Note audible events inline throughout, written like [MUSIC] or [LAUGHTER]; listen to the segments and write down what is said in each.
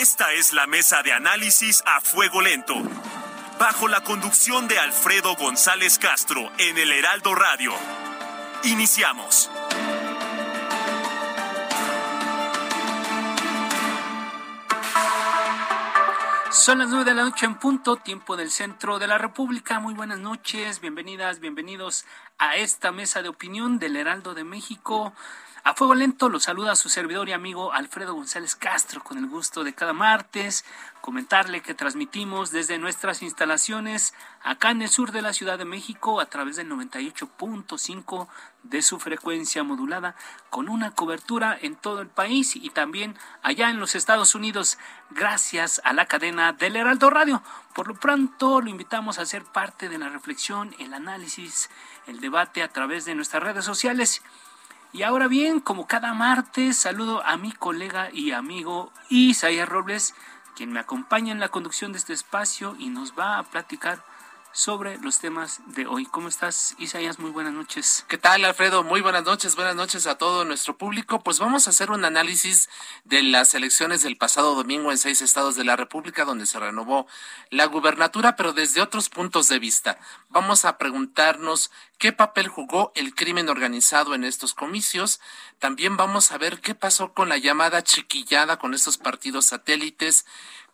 Esta es la mesa de análisis a fuego lento. Bajo la conducción de Alfredo González Castro en el Heraldo Radio. Iniciamos. Son las nueve de la noche en punto, tiempo del centro de la República. Muy buenas noches, bienvenidas, bienvenidos a esta mesa de opinión del Heraldo de México. A fuego lento los saluda su servidor y amigo Alfredo González Castro con el gusto de cada martes comentarle que transmitimos desde nuestras instalaciones acá en el sur de la Ciudad de México a través del 98.5 de su frecuencia modulada con una cobertura en todo el país y también allá en los Estados Unidos gracias a la cadena del Heraldo Radio. Por lo pronto lo invitamos a ser parte de la reflexión, el análisis, el debate a través de nuestras redes sociales y ahora bien, como cada martes, saludo a mi colega y amigo Isaías Robles, quien me acompaña en la conducción de este espacio y nos va a platicar sobre los temas de hoy. ¿Cómo estás, Isaías? Muy buenas noches. ¿Qué tal, Alfredo? Muy buenas noches, buenas noches a todo nuestro público. Pues vamos a hacer un análisis de las elecciones del pasado domingo en seis estados de la República, donde se renovó la gubernatura, pero desde otros puntos de vista. Vamos a preguntarnos qué papel jugó el crimen organizado en estos comicios. También vamos a ver qué pasó con la llamada chiquillada con estos partidos satélites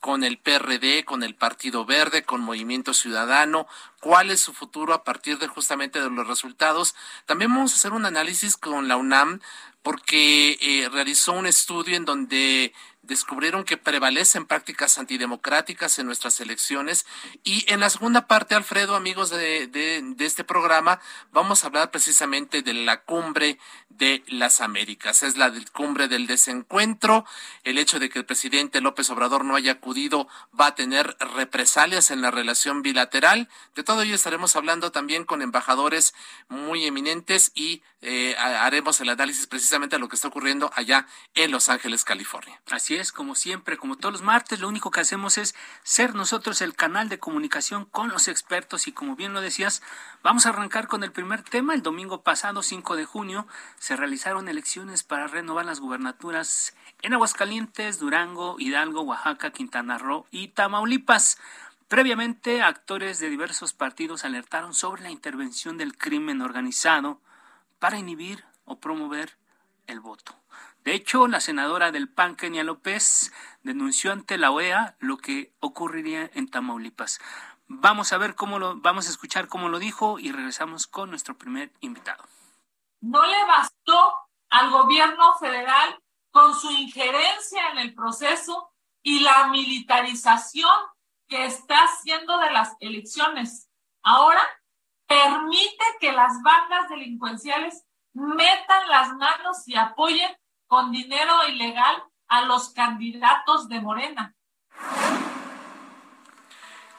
con el PRD, con el Partido Verde, con Movimiento Ciudadano, cuál es su futuro a partir de justamente de los resultados. También vamos a hacer un análisis con la UNAM porque eh, realizó un estudio en donde descubrieron que prevalecen prácticas antidemocráticas en nuestras elecciones. Y en la segunda parte, Alfredo, amigos de, de, este programa, vamos a hablar precisamente de la cumbre de las Américas. Es la cumbre del desencuentro. El hecho de que el presidente López Obrador no haya acudido va a tener represalias en la relación bilateral. De todo ello estaremos hablando también con embajadores muy eminentes y eh, haremos el análisis precisamente de lo que está ocurriendo allá en Los Ángeles, California. Así como siempre, como todos los martes, lo único que hacemos es ser nosotros el canal de comunicación con los expertos y como bien lo decías, vamos a arrancar con el primer tema. El domingo pasado, 5 de junio, se realizaron elecciones para renovar las gubernaturas en Aguascalientes, Durango, Hidalgo, Oaxaca, Quintana Roo y Tamaulipas. Previamente, actores de diversos partidos alertaron sobre la intervención del crimen organizado para inhibir o promover el voto. De hecho, la senadora del PAN, Kenia López, denunció ante la OEA lo que ocurriría en Tamaulipas. Vamos a ver cómo lo, vamos a escuchar cómo lo dijo y regresamos con nuestro primer invitado. No le bastó al gobierno federal con su injerencia en el proceso y la militarización que está haciendo de las elecciones. Ahora permite que las bandas delincuenciales metan las manos y apoyen con dinero ilegal a los candidatos de Morena.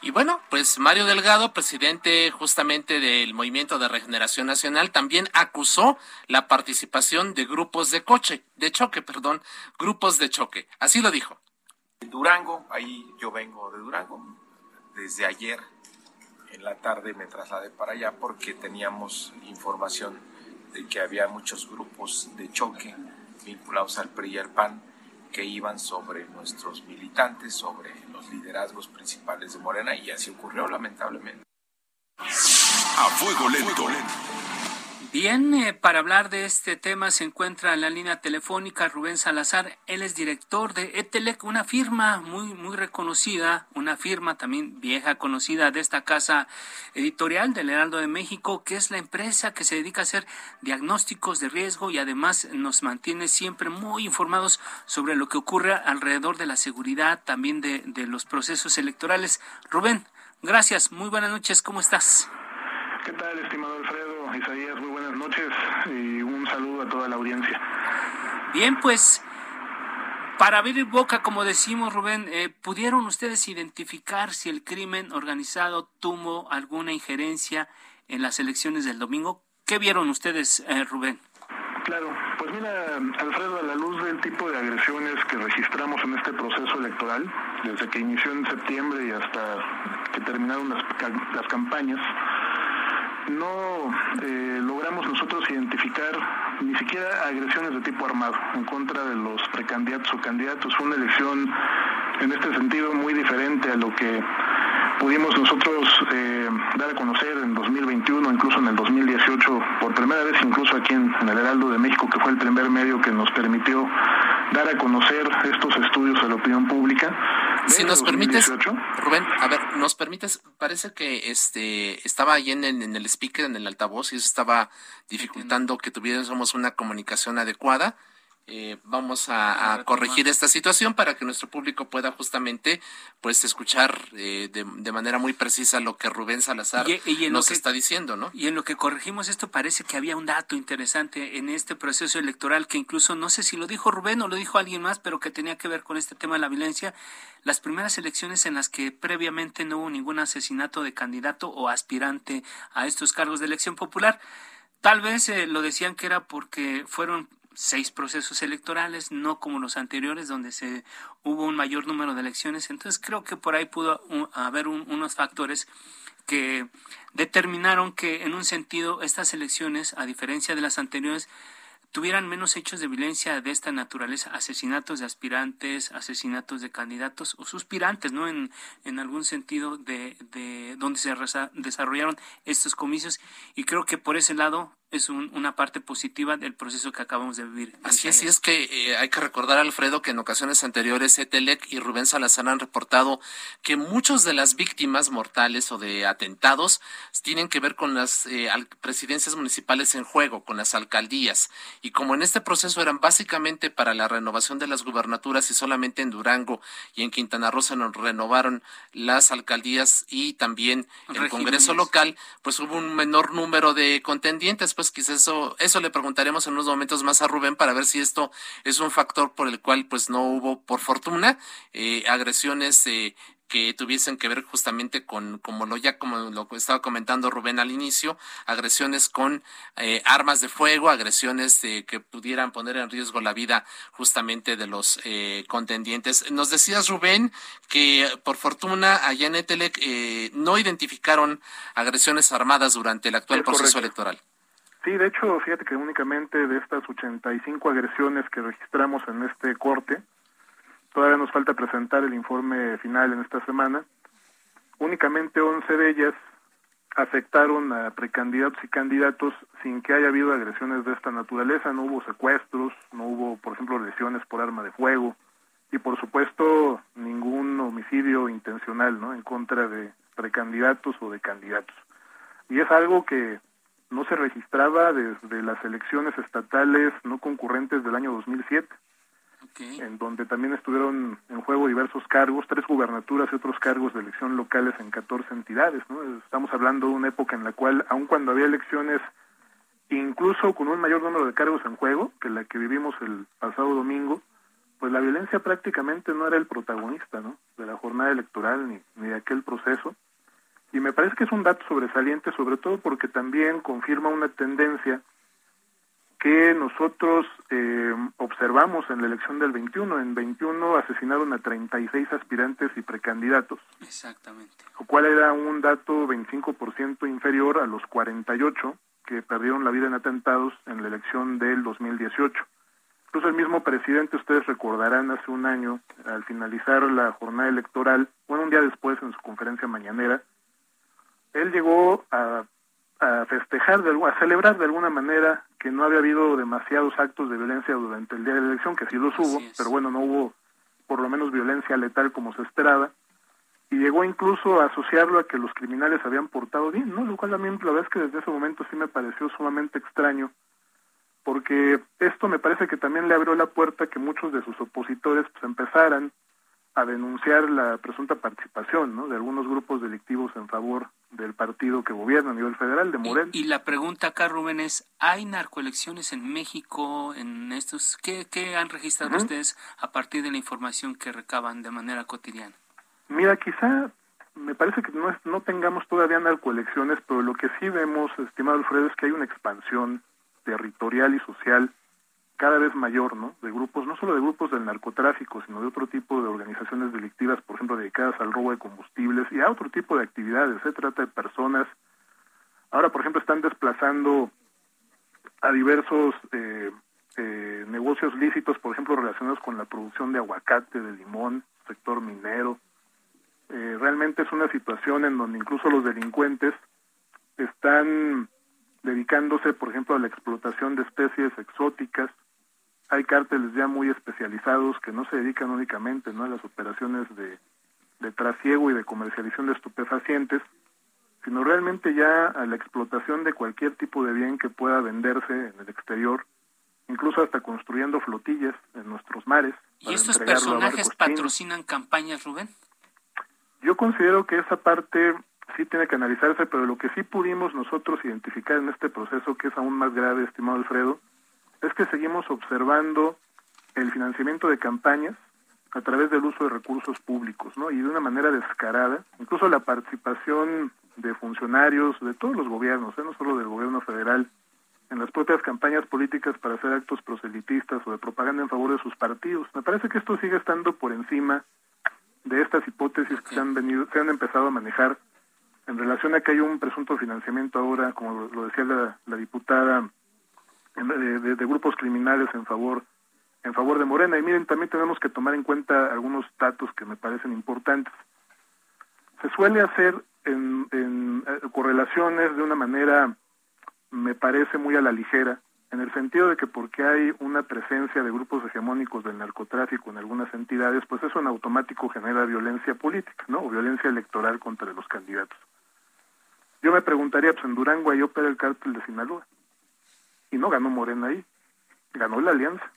Y bueno, pues Mario Delgado, presidente justamente del Movimiento de Regeneración Nacional, también acusó la participación de grupos de coche, de choque, perdón, grupos de choque. Así lo dijo. Durango, ahí yo vengo de Durango. Desde ayer en la tarde me trasladé para allá porque teníamos información de que había muchos grupos de choque vinculados al PRI y al PAN que iban sobre nuestros militantes, sobre los liderazgos principales de Morena y así ocurrió lamentablemente. A fuego lento. Bien, eh, para hablar de este tema se encuentra en la línea telefónica Rubén Salazar. Él es director de Etelec, una firma muy, muy reconocida, una firma también vieja conocida de esta casa editorial del Heraldo de México, que es la empresa que se dedica a hacer diagnósticos de riesgo y además nos mantiene siempre muy informados sobre lo que ocurre alrededor de la seguridad, también de, de los procesos electorales. Rubén, gracias, muy buenas noches, ¿cómo estás? ¿Qué tal, estimado Alfredo? Isaías, buenas noches y un saludo a toda la audiencia. Bien, pues para abrir boca, como decimos, Rubén, eh, ¿pudieron ustedes identificar si el crimen organizado tuvo alguna injerencia en las elecciones del domingo? ¿Qué vieron ustedes, eh, Rubén? Claro, pues mira, Alfredo, a la luz del tipo de agresiones que registramos en este proceso electoral, desde que inició en septiembre y hasta que terminaron las, las campañas, no eh, logramos nosotros identificar ni siquiera agresiones de tipo armado en contra de los precandidatos o candidatos. Fue una elección en este sentido muy diferente a lo que pudimos nosotros eh, dar a conocer en 2021, incluso en el 2018, por primera vez incluso aquí en, el Heraldo de México, que fue el primer medio que nos permitió dar a conocer estos estudios a la opinión pública. Si nos permites, Rubén, a ver, nos permites, parece que este estaba ahí en, en, el speaker, en el altavoz, y eso estaba dificultando que tuviéramos una comunicación adecuada. Eh, vamos a, corregir esta situación para que nuestro público pueda justamente pues escuchar eh, de, manera muy precisa lo que Rubén Salazar nos está diciendo, ¿no? Y en lo que corregimos esto parece que había un dato interesante en este proceso electoral que incluso no sé si lo dijo Rubén o lo dijo alguien más, pero que tenía que ver con este tema de la violencia. Las primeras elecciones en las que previamente no hubo ningún asesinato de candidato o aspirante a estos cargos de elección popular. Tal vez eh, lo decían que era porque fueron seis procesos electorales, no como los anteriores donde se hubo un mayor número de elecciones. Entonces creo que por ahí pudo haber unos factores que determinaron que en un sentido estas elecciones, a diferencia de las anteriores, tuvieran menos hechos de violencia de esta naturaleza, asesinatos de aspirantes, asesinatos de candidatos o suspirantes, ¿no? En, en algún sentido de, de donde se desarrollaron estos comicios. Y creo que por ese lado es una parte positiva del proceso que acabamos de vivir. Así es, y es que eh, hay que recordar, Alfredo, que en ocasiones anteriores Etelec y Rubén Salazar han reportado que muchos de las víctimas mortales o de atentados tienen que ver con las eh, presidencias municipales en juego, con las alcaldías. Y como en este proceso eran básicamente para la renovación de las gubernaturas y solamente en Durango y en Quintana Roo se nos renovaron las alcaldías y también el Congreso local, pues hubo un menor número de contendientes pues quizás eso, eso le preguntaremos en unos momentos más a Rubén para ver si esto es un factor por el cual pues no hubo, por fortuna, eh, agresiones eh, que tuviesen que ver justamente con, como lo ya como lo estaba comentando Rubén al inicio, agresiones con eh, armas de fuego, agresiones que pudieran poner en riesgo la vida justamente de los contendientes. Nos decías, Rubén, que por fortuna allá en Etelec no identificaron agresiones armadas durante el actual proceso electoral. Sí, de hecho, fíjate que únicamente de estas 85 agresiones que registramos en este corte, todavía nos falta presentar el informe final en esta semana, únicamente 11 de ellas afectaron a precandidatos y candidatos sin que haya habido agresiones de esta naturaleza, no hubo secuestros, no hubo, por ejemplo, lesiones por arma de fuego y, por supuesto, ningún homicidio intencional, ¿no? En contra de precandidatos o de candidatos. Y es algo que no se registraba desde las elecciones estatales no concurrentes del año 2007, en donde también estuvieron en juego diversos cargos, tres gubernaturas y otros cargos de elección locales en 14 entidades. ¿no? Estamos hablando de una época en la cual, aun cuando había elecciones, incluso con un mayor número de cargos en juego que la que vivimos el pasado domingo, pues la violencia prácticamente no era el protagonista ¿no? de la jornada electoral ni, ni de aquel proceso y me parece que es un dato sobresaliente, sobre todo porque también confirma una tendencia que nosotros eh, observamos en la elección del 21. En 21 asesinaron a 36 aspirantes y precandidatos. Exactamente. Lo cual era un dato 25% inferior a los 48 que perdieron la vida en atentados en la elección del 2018. Incluso el mismo presidente, ustedes recordarán, hace un año, al finalizar la jornada electoral, bueno, un día después en su conferencia mañanera, él llegó a, festejar, de, a celebrar de alguna manera que no había habido demasiados actos de violencia durante el día de la elección, que sí los hubo, pero bueno, no hubo por lo menos violencia letal como se esperaba, y llegó incluso a asociarlo a que los criminales habían portado bien, ¿no? Lo cual a mí la verdad es que desde ese momento sí me pareció sumamente extraño, porque esto me parece que también le abrió la puerta a que muchos de sus opositores pues empezaran a denunciar la presunta participación ¿no? de algunos grupos delictivos en favor del partido que gobierna a nivel federal, de Morel. Y, la pregunta acá, Rubén, es, ¿hay narcoelecciones en México en estos? ¿Qué, qué han registrado ustedes a partir de la información que recaban de manera cotidiana? Mira, quizá me parece que no, no tengamos todavía narcoelecciones, pero lo que sí vemos, estimado Alfredo, es que hay una expansión territorial y social cada vez mayor, ¿no? De grupos, no solo de grupos del narcotráfico, sino de otro tipo de organizaciones delictivas, por ejemplo, dedicadas al robo de combustibles y a otro tipo de actividades. Se trata de personas. Ahora, por ejemplo, están desplazando a diversos eh, eh, negocios lícitos, por ejemplo, relacionados con la producción de aguacate, de limón, sector minero. Eh, realmente es una situación en donde incluso los delincuentes están dedicándose, por ejemplo, a la explotación de especies exóticas, hay cárteles ya muy especializados que no se dedican únicamente ¿no? a las operaciones de, de trasiego y de comercialización de estupefacientes, sino realmente ya a la explotación de cualquier tipo de bien que pueda venderse en el exterior, incluso hasta construyendo flotillas en nuestros mares. ¿Y estos personajes patrocinan campañas, Rubén? Yo considero que esa parte sí tiene que analizarse, pero lo que sí pudimos nosotros identificar en este proceso, que es aún más grave, estimado Alfredo, es que seguimos observando el financiamiento de campañas a través del uso de recursos públicos, ¿no? Y de una manera descarada, incluso la participación de funcionarios de todos los gobiernos, ¿eh? no solo del gobierno federal, en las propias campañas políticas para hacer actos proselitistas o de propaganda en favor de sus partidos. Me parece que esto sigue estando por encima de estas hipótesis que se han venido, se han empezado a manejar en relación a que hay un presunto financiamiento ahora, como lo decía la diputada de, grupos criminales en favor en favor de Morena. Y miren, también tenemos que tomar en cuenta algunos datos que me parecen importantes. Se suele hacer en, eh, correlaciones de una manera, me parece muy a la ligera, en el sentido de que porque hay una presencia de grupos hegemónicos del narcotráfico en algunas entidades, pues eso en automático genera violencia política, ¿no? O violencia electoral contra los candidatos. Yo me preguntaría, pues en Durango hay opera el cártel de Sinaloa y no ganó Morena ahí, ganó la alianza.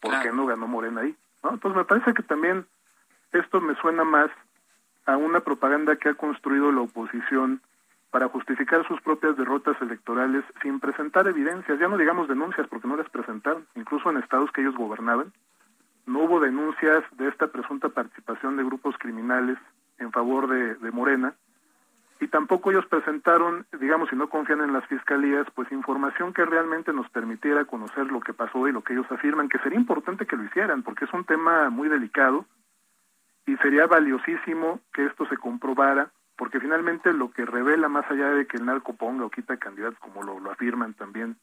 ¿Por qué no ganó Morena ahí? ¿No? Entonces me parece que también esto me suena más a una propaganda que ha construido la oposición para justificar sus propias derrotas electorales sin presentar evidencias, ya no digamos denuncias porque no las presentaron, incluso en estados que ellos gobernaban, no hubo denuncias de esta presunta participación de grupos criminales en favor de, de Morena, y tampoco ellos presentaron, digamos, si no confían en las fiscalías, pues información que realmente nos permitiera conocer lo que pasó y lo que ellos afirman, que sería importante que lo hicieran, porque es un tema muy delicado y sería valiosísimo que esto se comprobara, porque finalmente lo que revela, más allá de que el narco ponga o quita candidatos, como lo, lo afirman también,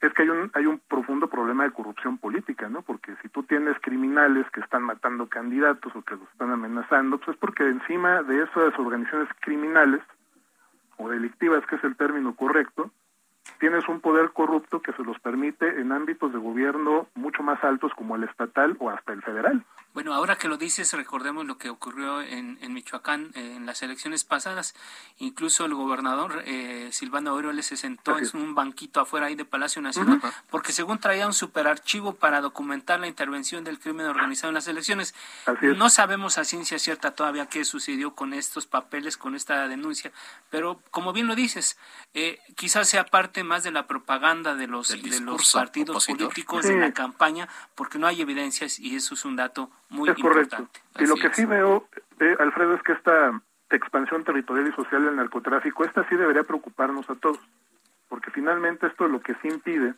es que hay un, hay un profundo problema de corrupción política, ¿no? Porque si tú tienes criminales que están matando candidatos o que los están amenazando, pues es porque encima de esas organizaciones criminales o delictivas, que es el término correcto, tienes un poder corrupto que se los permite en ámbitos de gobierno mucho más altos como el estatal o hasta el federal. Bueno, ahora que lo dices, recordemos lo que ocurrió en, en Michoacán eh, en las elecciones pasadas. Incluso el gobernador eh, Silvano Aureoles se sentó en un banquito afuera ahí de Palacio Nacional, porque según traía un superarchivo para documentar la intervención del crimen organizado en las elecciones. No sabemos a ciencia cierta todavía qué sucedió con estos papeles, con esta denuncia, pero como bien lo dices, eh, quizás sea parte más de la propaganda de los, de los partidos políticos en la campaña, porque no hay evidencias y eso es un dato muy es correcto. Y lo que sí veo, eh, Alfredo, es que esta expansión territorial y social del narcotráfico, esta sí debería preocuparnos a todos, porque finalmente esto lo que sí impide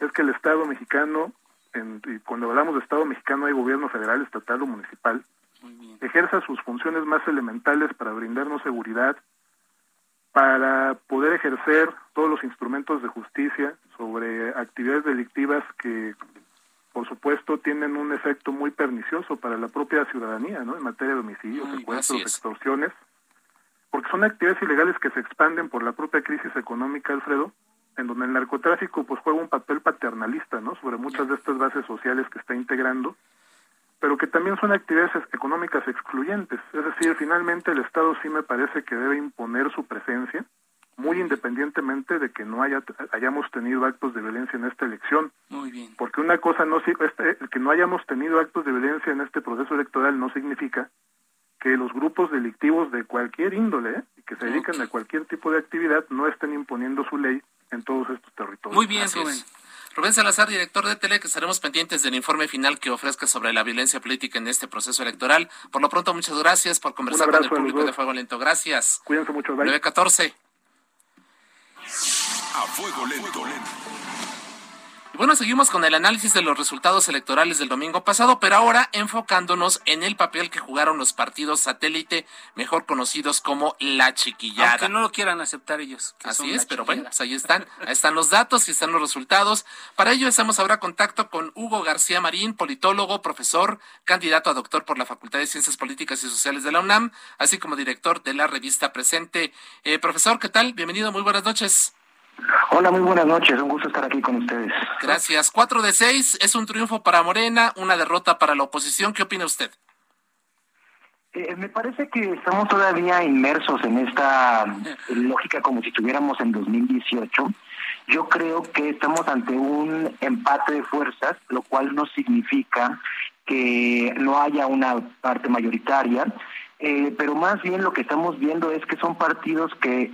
es que el Estado mexicano, en, y cuando hablamos de Estado mexicano hay gobierno federal, estatal o municipal, ejerza sus funciones más elementales para brindarnos seguridad, para poder ejercer todos los instrumentos de justicia sobre actividades delictivas que por supuesto, tienen un efecto muy pernicioso para la propia ciudadanía, ¿no? En materia de homicidios, secuestros, extorsiones, porque son actividades ilegales que se expanden por la propia crisis económica, Alfredo, en donde el narcotráfico pues juega un papel paternalista, ¿no? Sobre muchas de estas bases sociales que está integrando, pero que también son actividades económicas excluyentes. Es decir, finalmente el Estado sí me parece que debe imponer su presencia muy independientemente de que no haya, hayamos tenido actos de violencia en esta elección. Muy bien. Porque una cosa no este, el que no hayamos tenido actos de violencia en este proceso electoral no significa que los grupos delictivos de cualquier índole ¿eh? y que se dedican a cualquier tipo de actividad no estén imponiendo su ley en todos estos territorios. Muy bien, Rubén. Rubén Salazar, director de Tele, que estaremos pendientes del informe final que ofrezca sobre la violencia política en este proceso electoral. Por lo pronto, muchas gracias por conversar con el público de Fuego Lento. Gracias. Cuídense mucho. Bye. 914. A Fuego Lento. Y bueno, seguimos con el análisis de los resultados electorales del domingo pasado, pero ahora enfocándonos en el papel que jugaron los partidos satélite, mejor conocidos como la chiquillada. Aunque no lo quieran aceptar ellos. Así es, pero bueno, pues ahí están, ahí están los datos y están los resultados. Para ello estamos ahora en contacto con Hugo García Marín, politólogo, profesor, candidato a doctor por la Facultad de Ciencias Políticas y Sociales de la UNAM, así como director de la revista Presente. Eh, profesor, ¿qué tal? Bienvenido, muy buenas noches. Hola, muy buenas noches. Un gusto estar aquí con ustedes. Gracias. Cuatro de seis es un triunfo para Morena, una derrota para la oposición. ¿Qué opina usted? Eh, me parece que estamos todavía inmersos en esta [LAUGHS] lógica como si estuviéramos en 2018. Yo creo que estamos ante un empate de fuerzas, lo cual no significa que no haya una parte mayoritaria, eh, pero más bien lo que estamos viendo es que son partidos que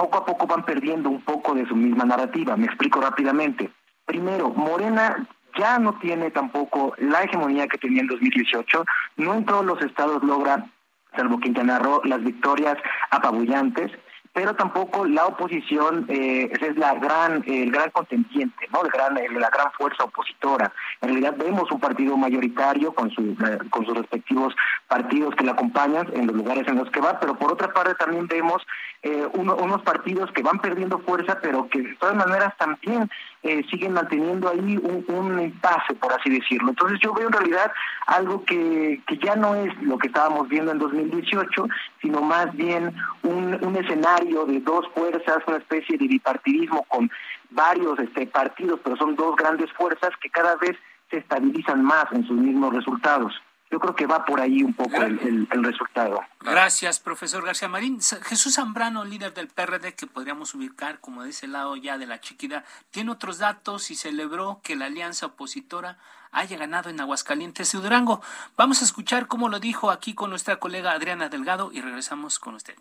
poco a poco van perdiendo un poco de su misma narrativa. Me explico rápidamente. Primero, Morena ya no tiene tampoco la hegemonía que tenía en 2018. No en todos los estados logra, salvo Quintana Roo, las victorias apabullantes pero tampoco la oposición eh, es la gran el gran contendiente no el gran la gran fuerza opositora. En realidad vemos un partido mayoritario con sus eh, con sus respectivos partidos que la acompañan en los lugares en los que va pero por otra parte también vemos eh, unos partidos que van perdiendo fuerza pero que de todas maneras también eh, siguen manteniendo ahí un, un impasse por así decirlo entonces yo veo en realidad algo que, que ya no es lo que estábamos viendo en 2018 sino más bien un, un escenario de dos fuerzas, una especie de bipartidismo con varios este, partidos, pero son dos grandes fuerzas que cada vez se estabilizan más en sus mismos resultados. Yo creo que va por ahí un poco el, resultado. Gracias, profesor García Marín. Jesús Zambrano, líder del PRD, que podríamos ubicar como de ese lado ya de la chiquida, tiene otros datos y celebró que la alianza opositora haya ganado en Aguascalientes y Durango. Vamos a escuchar cómo lo dijo aquí con nuestra colega Adriana Delgado y regresamos con usted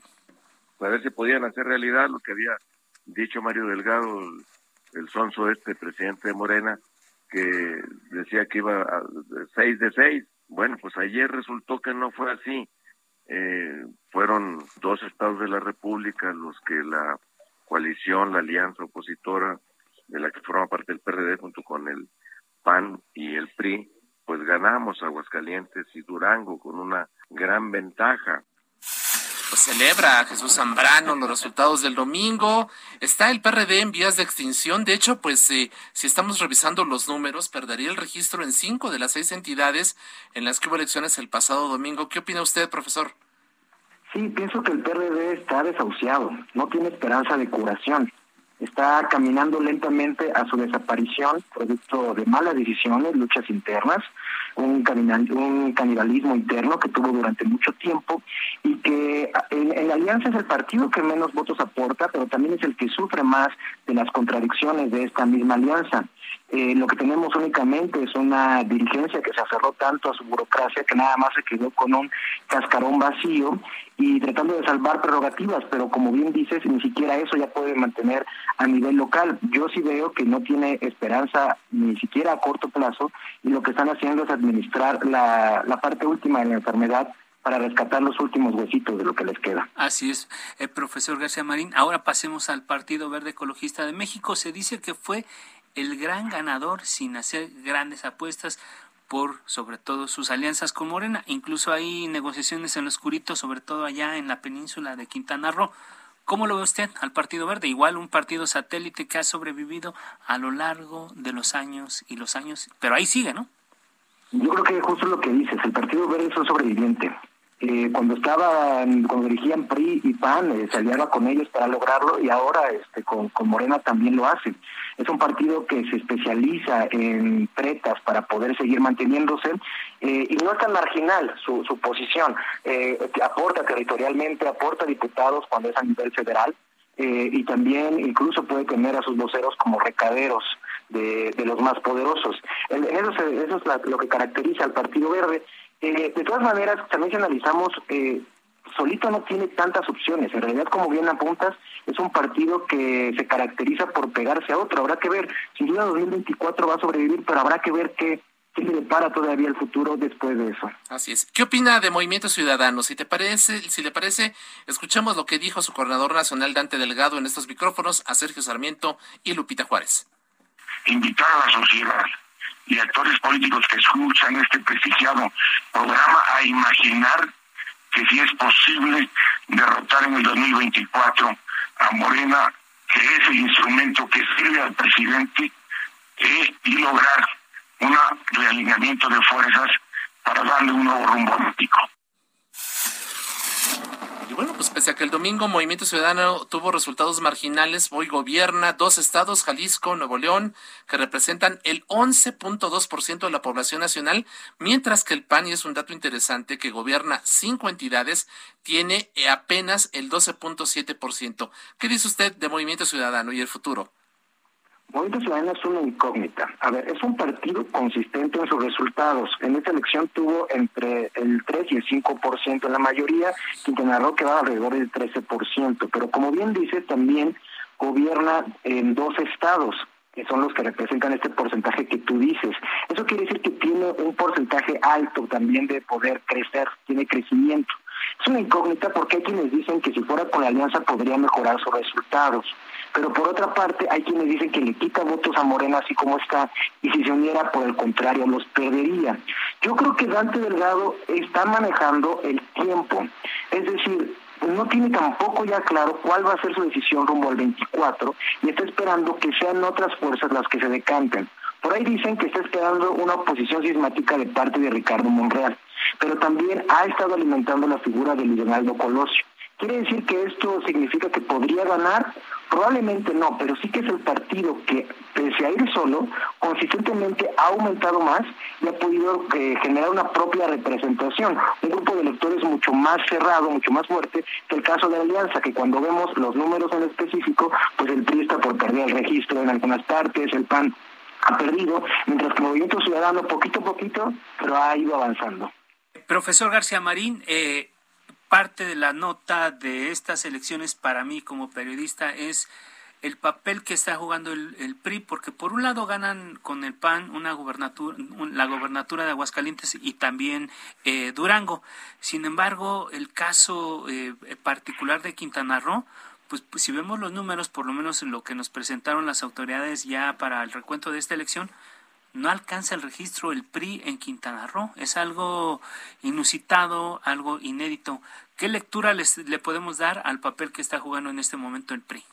para ver si podían hacer realidad lo que había dicho Mario Delgado, el, sonso este presidente de Morena, que decía que iba a seis de seis. Bueno, pues ayer resultó que no fue así. Eh, fueron dos estados de la República los que la coalición, la alianza opositora de la que forma parte el PRD junto con el PAN y el PRI, pues ganamos Aguascalientes y Durango con una gran ventaja pues celebra a Jesús Zambrano los resultados del domingo. Está el PRD en vías de extinción. De hecho, pues eh, si estamos revisando los números, perdería el registro en cinco de las seis entidades en las que hubo elecciones el pasado domingo. ¿Qué opina usted, profesor? Sí, pienso que el PRD está desahuciado, no tiene esperanza de curación. Está caminando lentamente a su desaparición, producto de malas decisiones, luchas internas, un, un canibalismo interno que tuvo durante mucho tiempo y que en, la alianza es el partido que menos votos aporta, pero también es el que sufre más de las contradicciones de esta misma alianza. Eh, lo que tenemos únicamente es una dirigencia que se aferró tanto a su burocracia que nada más se quedó con un cascarón vacío y tratando de salvar prerrogativas, pero como bien dices, ni siquiera eso ya puede mantener a nivel local. Yo sí veo que no tiene esperanza ni siquiera a corto plazo y lo que están haciendo es administrar la, la parte última de la enfermedad para rescatar los últimos huesitos de lo que les queda. Así es, eh, profesor García Marín. Ahora pasemos al Partido Verde Ecologista de México. Se dice que fue el gran ganador sin hacer grandes apuestas por sobre todo sus alianzas con Morena. Incluso hay negociaciones en lo oscurito, sobre todo allá en la península de Quintana Roo. ¿Cómo lo ve usted al Partido Verde? Igual un partido satélite que ha sobrevivido a lo largo de los años y los años, pero ahí sigue, ¿no? Yo creo que justo lo que dices, el Partido Verde es un sobreviviente. Eh, cuando estaba, cuando dirigían PRI y PAN, eh, se aliaba con ellos para lograrlo y ahora este, con, con Morena también lo hace. Es un partido que se especializa en pretas para poder seguir manteniéndose eh, y no es tan marginal su, su posición. Eh, aporta territorialmente, aporta diputados cuando es a nivel federal eh, y también incluso puede tener a sus voceros como recaderos de, los más poderosos. Eso, eso es lo que caracteriza al Partido Verde. De todas maneras, también si analizamos, solito no tiene tantas opciones. En realidad, como bien apuntas, es un partido que se caracteriza por pegarse a otro. Habrá que ver, sin duda 2024 va a sobrevivir, pero habrá que ver qué, qué le depara todavía el futuro después de eso. Así es. ¿Qué opina de Movimiento Ciudadano? Si te parece, si le parece, escuchemos lo que dijo su coordinador nacional Dante Delgado en estos micrófonos a Sergio Sarmiento y Lupita Juárez. Invitar a la sociedad y actores políticos que escuchan este prestigiado programa a imaginar que si es posible derrotar en el 2024 a Morena, que es el instrumento que sirve al presidente, eh, y lograr un realineamiento de fuerzas para darle un nuevo rumbo político. Pues pese a que el domingo Movimiento Ciudadano tuvo resultados marginales, hoy gobierna dos estados, Jalisco, Nuevo León, que representan el 11.2% de la población nacional, mientras que el PAN, y es un dato interesante, que gobierna cinco entidades, tiene apenas el 12.7%. ¿Qué dice usted de Movimiento Ciudadano y el futuro? Movimiento Ciudadano es una incógnita. A ver, es un partido consistente en sus resultados. En esta elección tuvo entre el 3 y el 5%. En la mayoría, Quintana Roo quedaba alrededor del 13%. Pero como bien dice, también gobierna en dos estados que son los que representan este porcentaje que tú dices. Eso quiere decir que tiene un porcentaje alto también de poder crecer, tiene crecimiento. Es una incógnita porque hay quienes dicen que si fuera con la alianza podría mejorar sus resultados pero por otra parte hay quienes dicen que le quita votos a Morena así como está y si se uniera por el contrario los perdería. Yo creo que Dante Delgado está manejando el tiempo, es decir, no tiene tampoco ya claro cuál va a ser su decisión rumbo al 24 y está esperando que sean otras fuerzas las que se decanten. Por ahí dicen que está esperando una oposición sismática de parte de Ricardo Monreal, pero también ha estado alimentando la figura de Leonardo Colosio. ¿Quiere decir que esto significa que podría ganar? Probablemente no, pero sí que es el partido que, pese a ir solo, consistentemente ha aumentado más y ha podido eh, generar una propia representación, un grupo de electores mucho más cerrado, mucho más fuerte que el caso de la Alianza, que cuando vemos los números en específico, pues el PRI está por perder el registro en algunas partes, el PAN ha perdido, mientras que el Movimiento Ciudadano poquito a poquito, pero ha ido avanzando. Profesor García Marín, eh, parte de la nota de estas elecciones para mí como periodista es el papel que está jugando el, PRI, porque por un lado ganan con el PAN una gubernatura, la gobernatura de Aguascalientes y también eh, Durango. Sin embargo, el caso eh, particular de Quintana Roo, pues, pues, si vemos los números, por lo menos lo que nos presentaron las autoridades ya para el recuento de esta elección, no alcanza el registro el PRI en Quintana Roo. Es algo inusitado, algo inédito. ¿Qué lectura les, le podemos dar al papel que está jugando en este momento el PRI?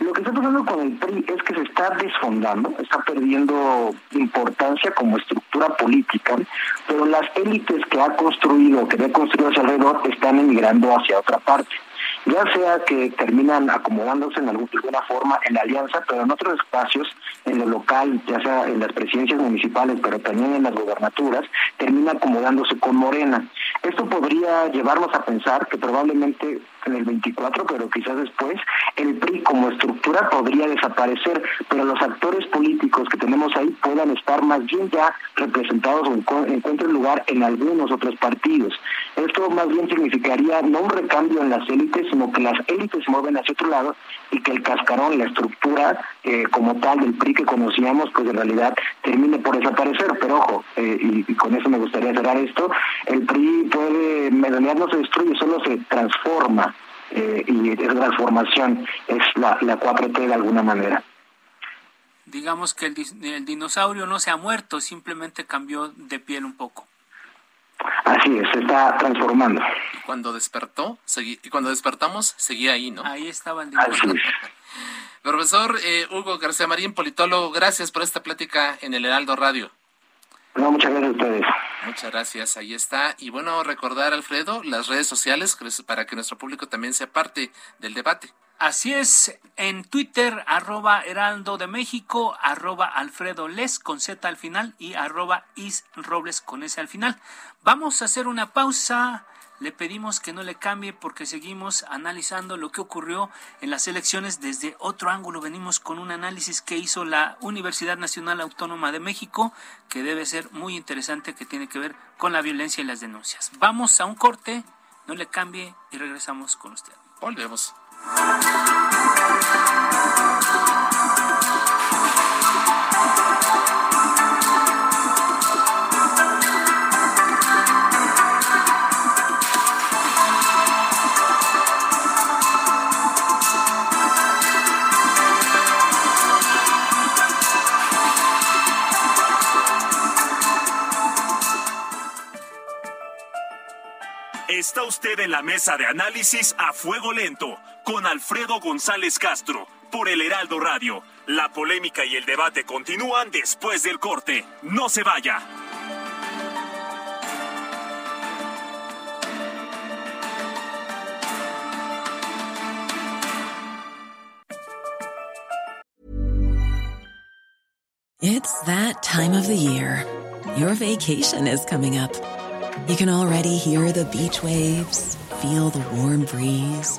Lo que está pasando con el PRI es que se está desfondando, está perdiendo importancia como estructura política, pero las élites que ha construido, que ha construido hacia alrededor, están emigrando hacia otra parte ya sea que terminan acomodándose en alguna forma en la alianza, pero en otros espacios, en lo local, ya sea en las presidencias municipales, pero también en las gobernaturas, termina acomodándose con Morena. Esto podría llevarnos a pensar que probablemente en el 24, pero quizás después, el PRI como estructura podría desaparecer, pero los actores políticos que tenemos ahí puedan estar más bien ya representados o encuentren lugar en algunos otros partidos. Esto más bien significaría no un recambio en las élites, sino que las élites se mueven hacia otro lado y que el cascarón, la estructura eh, como tal del PRI que conocíamos, pues en realidad termine por desaparecer. Pero ojo, eh, y, con eso me gustaría cerrar esto, el PRI puede, en no se destruye, solo se transforma. Eh, y esa transformación es la, la 4T de alguna manera digamos que el, dinosaurio no se ha muerto, simplemente cambió de piel un poco. Así es, se está transformando. Y cuando despertó, y cuando despertamos, seguía ahí, ¿no? Ahí estaba el dinosaurio. [LAUGHS] Profesor eh, Hugo García Marín, politólogo, gracias por esta plática en el Heraldo Radio. No, muchas gracias a ustedes. Muchas gracias, ahí está. Y bueno, recordar, Alfredo, las redes sociales para que nuestro público también sea parte del debate. Así es, en Twitter, arroba Heraldo de México, arroba Alfredo Les con Z al final y arroba Is Robles con S al final. Vamos a hacer una pausa. le pedimos que no le cambie porque seguimos analizando lo que ocurrió en las elecciones desde otro ángulo. Venimos con un análisis que hizo la Universidad Nacional Autónoma de México, que debe ser muy interesante, que tiene que ver con la violencia y las denuncias. Vamos a un corte, no le cambie y regresamos con usted. Volvemos. Está usted en la mesa de análisis a fuego lento con Alfredo González Castro por el Heraldo Radio. La polémica y el debate continúan después del corte. No se vaya. It's that time of the year. Your vacation is coming up. You can already hear the beach waves, feel the warm breeze,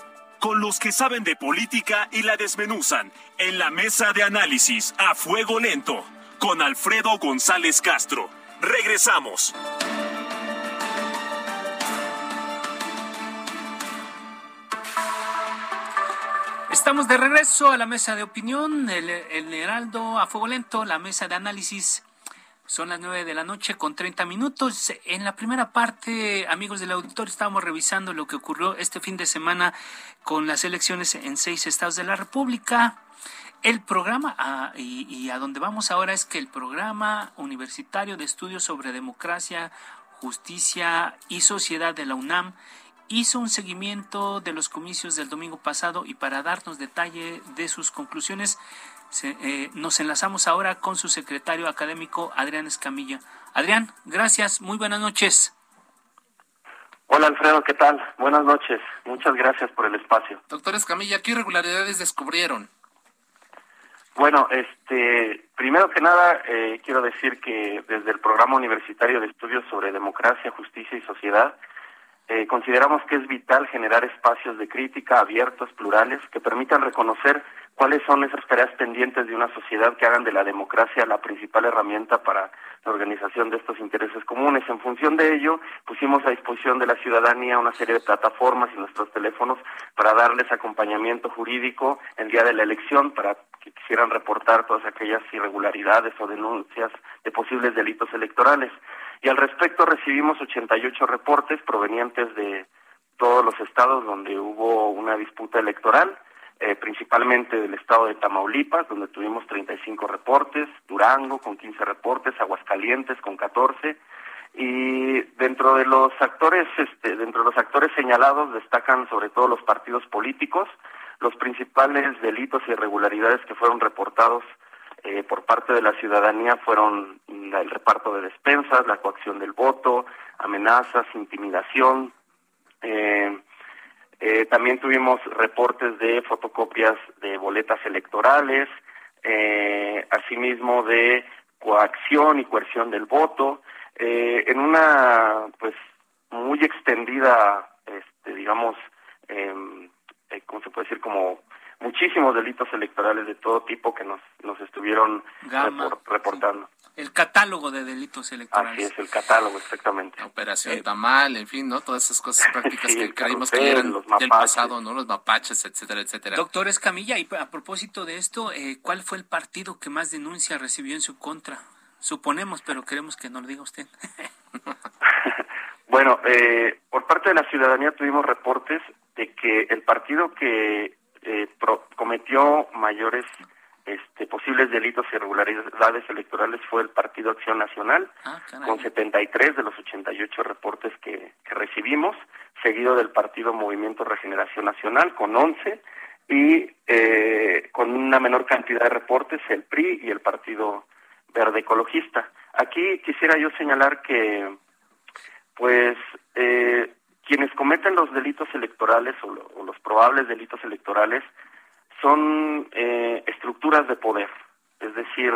con los que saben de política y la desmenuzan en la mesa de análisis a fuego lento, con Alfredo González Castro. Regresamos. Estamos de regreso a la mesa de opinión, el, el Heraldo a fuego lento, la mesa de análisis. Son las nueve de la noche con 30 minutos. En la primera parte, amigos del auditorio, estábamos revisando lo que ocurrió este fin de semana con las elecciones en seis estados de la República. El programa, ah, y, y a donde vamos ahora es que el programa universitario de estudios sobre democracia, justicia y sociedad de la UNAM hizo un seguimiento de los comicios del domingo pasado y para darnos detalle de sus conclusiones se, eh, nos enlazamos ahora con su secretario académico Adrián Escamilla. Adrián, gracias, muy buenas noches. Hola Alfredo, ¿qué tal? Buenas noches, muchas gracias por el espacio. Doctor Escamilla, ¿qué irregularidades descubrieron? Bueno, este, primero que nada, eh, quiero decir que desde el Programa Universitario de Estudios sobre Democracia, Justicia y Sociedad, eh, consideramos que es vital generar espacios de crítica abiertos, plurales, que permitan reconocer cuáles son esas tareas pendientes de una sociedad que hagan de la democracia la principal herramienta para la organización de estos intereses comunes. En función de ello, pusimos a disposición de la ciudadanía una serie de plataformas y nuestros teléfonos para darles acompañamiento jurídico el día de la elección, para que quisieran reportar todas aquellas irregularidades o denuncias de posibles delitos electorales. Y al respecto recibimos 88 reportes provenientes de todos los estados donde hubo una disputa electoral, eh, principalmente del estado de Tamaulipas, donde tuvimos 35 reportes, Durango con 15 reportes, Aguascalientes con 14 y dentro de los actores este, dentro de los actores señalados destacan sobre todo los partidos políticos, los principales delitos y irregularidades que fueron reportados eh, por parte de la ciudadanía fueron el reparto de despensas, la coacción del voto, amenazas, intimidación. Eh, eh, también tuvimos reportes de fotocopias de boletas electorales, eh, asimismo de coacción y coerción del voto, eh, en una pues muy extendida, este, digamos, eh, ¿cómo se puede decir? Como muchísimos delitos electorales de todo tipo que nos, nos estuvieron Gama, repor- reportando. El catálogo de delitos Así electorales. es, el catálogo, exactamente. Operación Tamal, en fin, ¿no? Todas esas cosas [LAUGHS] prácticas Sí, que creímos que eran los del mapaches. pasado, ¿no? Los mapaches, etcétera, etcétera. Doctor Escamilla, y a propósito de esto, eh, ¿cuál fue el partido que más denuncia recibió en su contra? Suponemos, pero queremos que nos lo diga usted. [LAUGHS] Bueno, eh, por parte de la ciudadanía tuvimos reportes de que el partido que eh, pro- cometió mayores este, posibles delitos y irregularidades electorales fue el Partido Acción Nacional, Ah, con 73 de los 88 reportes que, que recibimos, seguido del partido Movimiento Regeneración Nacional con 11 y eh, con una menor cantidad de reportes el PRI y el Partido Verde Ecologista. Aquí quisiera yo señalar que, pues, eh, quienes cometen los delitos electorales o, los probables delitos electorales son eh, estructuras de poder, es decir,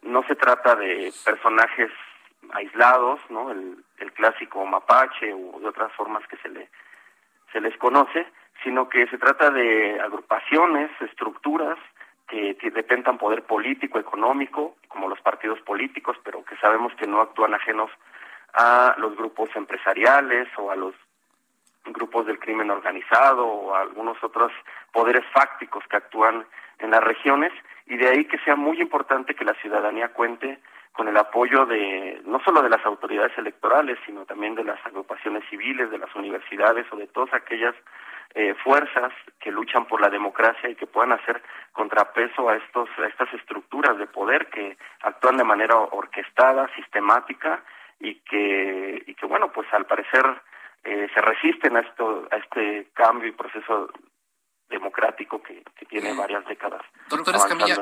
no se trata de personajes aislados, ¿no? El, el clásico mapache o de otras formas que se le se les conoce, sino que se trata de agrupaciones, estructuras que, que detentan poder político, económico, como los partidos políticos, pero que sabemos que no actúan ajenos a los grupos empresariales o a los grupos del crimen organizado o algunos otros poderes fácticos que actúan en las regiones y de ahí que sea muy importante que la ciudadanía cuente con el apoyo de no solo de las autoridades electorales, sino también de las agrupaciones civiles, de las universidades o de todas aquellas eh, fuerzas que luchan por la democracia y que puedan hacer contrapeso a estos a estas estructuras de poder que actúan de manera orquestada, sistemática y que y que bueno, pues al parecer eh, se resisten a esto a este cambio y proceso democrático que, tiene varias décadas. Doctor Escamilla,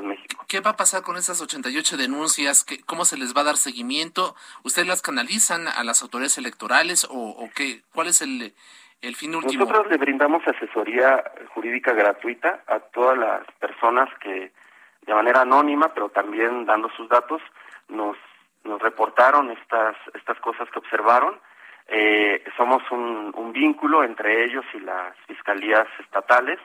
¿qué va a pasar con esas 88 denuncias? ¿Qué, ¿Cómo se les va a dar seguimiento? ¿Ustedes las canalizan a las autoridades electorales o, o qué? ¿Cuál es el, el fin último? Nosotros le brindamos asesoría jurídica gratuita a todas las personas que de manera anónima, pero también dando sus datos, nos, nos reportaron estas, estas cosas que observaron. Eh, somos un, un vínculo entre ellos y las fiscalías estatales.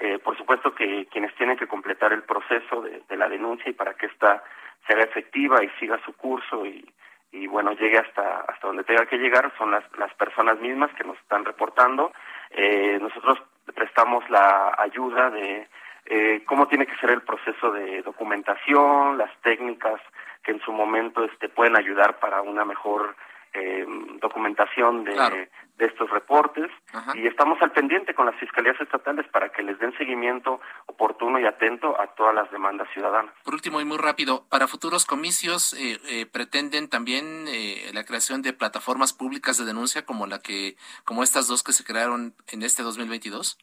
Eh, por supuesto que quienes tienen que completar el proceso de, la denuncia y para que ésta sea efectiva y siga su curso y, y bueno llegue hasta hasta donde tenga que llegar son las las personas mismas que nos están reportando. Eh, nosotros prestamos la ayuda de eh, cómo tiene que ser el proceso de documentación las técnicas que en su momento este pueden ayudar para una mejor eh, documentación de, de estos reportes y estamos al pendiente con las fiscalías estatales para que les den seguimiento oportuno y atento a todas las demandas ciudadanas. Por último y muy rápido, para futuros comicios eh, eh, pretenden también eh, la creación de plataformas públicas de denuncia como la que como estas dos que se crearon en este 2022.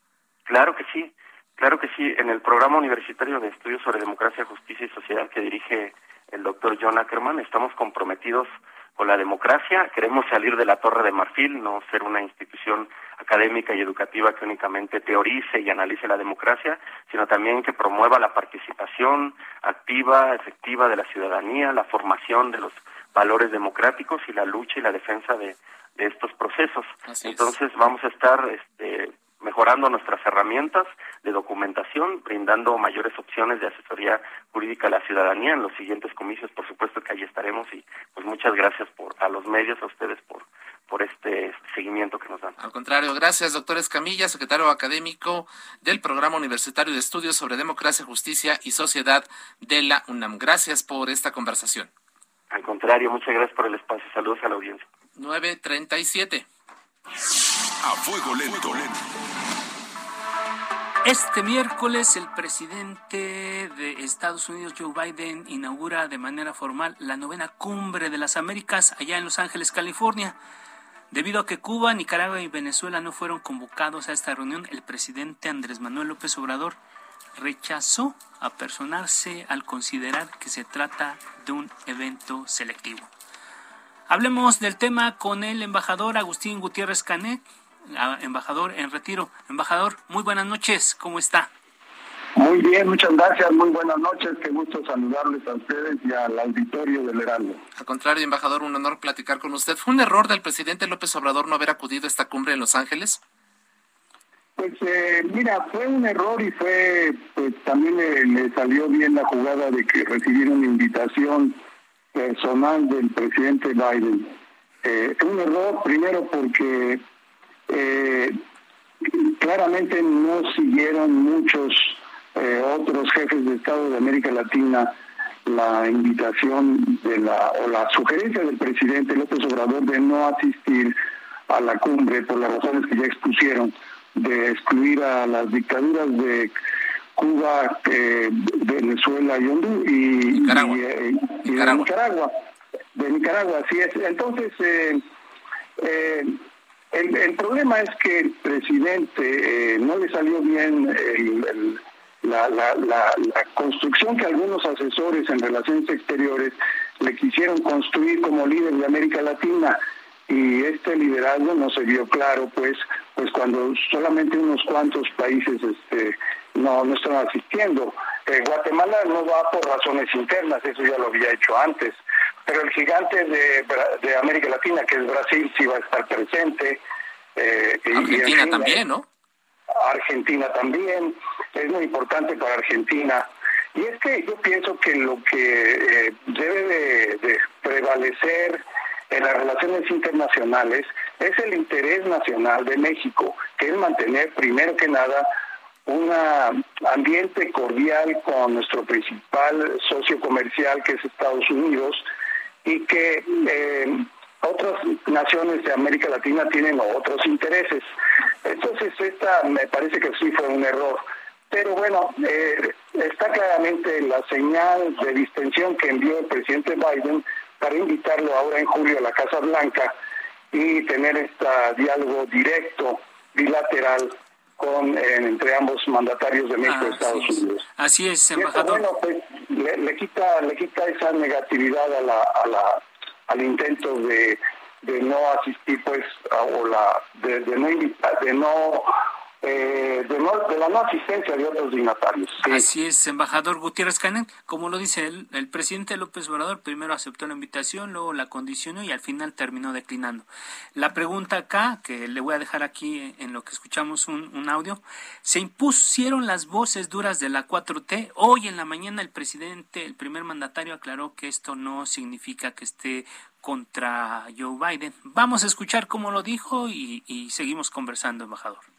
Claro que sí, claro que sí. En el programa universitario de estudios sobre democracia, justicia y sociedad que dirige el doctor John Ackerman estamos comprometidos con la democracia. Queremos salir de la Torre de Marfil, no ser una institución académica y educativa que únicamente teorice y analice la democracia, sino también que promueva la participación activa, efectiva de la ciudadanía, la formación de los valores democráticos y la lucha y la defensa de, estos procesos. Entonces vamos a estar este, mejorando nuestras herramientas de documentación, brindando mayores opciones de asesoría jurídica a la ciudadanía en los siguientes comicios, por supuesto que ahí estaremos y pues muchas gracias por a los medios, a ustedes por por este seguimiento que nos dan. Al contrario, gracias, doctor Escamilla, secretario académico del Programa Universitario de Estudios sobre Democracia, Justicia y Sociedad de la UNAM. Gracias por esta conversación. Al contrario, muchas gracias por el espacio. Saludos a la audiencia. 937. A fuego lento. Este miércoles el presidente de Estados Unidos, Joe Biden, inaugura de manera formal la novena cumbre de las Américas allá en Los Ángeles, California. Debido a que Cuba, Nicaragua y Venezuela no fueron convocados a esta reunión, el presidente Andrés Manuel López Obrador rechazó apersonarse al considerar que se trata de un evento selectivo. Hablemos del tema con el embajador Agustín Gutiérrez Canet, embajador en retiro. Embajador, muy buenas noches, ¿cómo está? Muy bien, muchas gracias, muy buenas noches, qué gusto saludarles a ustedes y al auditorio del Heraldo. Al contrario, embajador, un honor platicar con usted. ¿Fue un error del presidente López Obrador no haber acudido a esta cumbre en Los Ángeles? Pues eh, mira, fue un error y fue, pues también le, salió bien la jugada de que recibieron una invitación personal del presidente Biden. Eh, un error primero porque eh, claramente no siguieron muchos eh, otros jefes de Estado de América Latina la invitación de la o la sugerencia del presidente López Obrador de no asistir a la cumbre por las razones que ya expusieron de excluir a las dictaduras de Cuba, eh, Venezuela y Honduras y, Nicaragua. Eh, de Nicaragua. De Nicaragua, así es. Entonces, eh, el, problema es que el presidente eh, no le salió bien la, la, construcción que algunos asesores en relaciones exteriores le quisieron construir como líder de América Latina. Y este liderazgo no se vio claro pues pues cuando solamente unos cuantos países este no no están asistiendo. Eh, Guatemala no va por razones internas eso ya lo había hecho antes pero el gigante de, de América Latina que es Brasil sí va a estar presente eh, Argentina también no Argentina también es muy importante para Argentina. Y es que yo pienso que lo que eh, debe de prevalecer en las relaciones internacionales es el interés nacional de México, que es mantener primero que nada un ambiente cordial con nuestro principal socio comercial que es Estados Unidos y que eh, otras naciones de América Latina tienen otros intereses. Entonces esta me parece que sí fue un error. Pero bueno, eh, está claramente la señal de distensión que envió el presidente Biden para invitarlo ahora en julio a la Casa Blanca y tener este diálogo directo, bilateral, con entre ambos mandatarios de México y Estados Unidos. Así es, embajador. bueno, pues, le, quita le quita esa negatividad a la, a la al intento de, de no asistir pues o la de, no de no eh, de, la no asistencia de otros dignatarios. Así es, embajador Gutiérrez Canén, como lo dice él, el presidente López Obrador primero aceptó la invitación, luego la condicionó y al final terminó declinando. La pregunta acá, que le voy a dejar aquí en lo que escuchamos un, audio, ¿se impusieron las voces duras de la 4T? Hoy en la mañana el presidente, el primer mandatario aclaró que esto no significa que esté contra Joe Biden. Vamos a escuchar cómo lo dijo y seguimos conversando, embajador.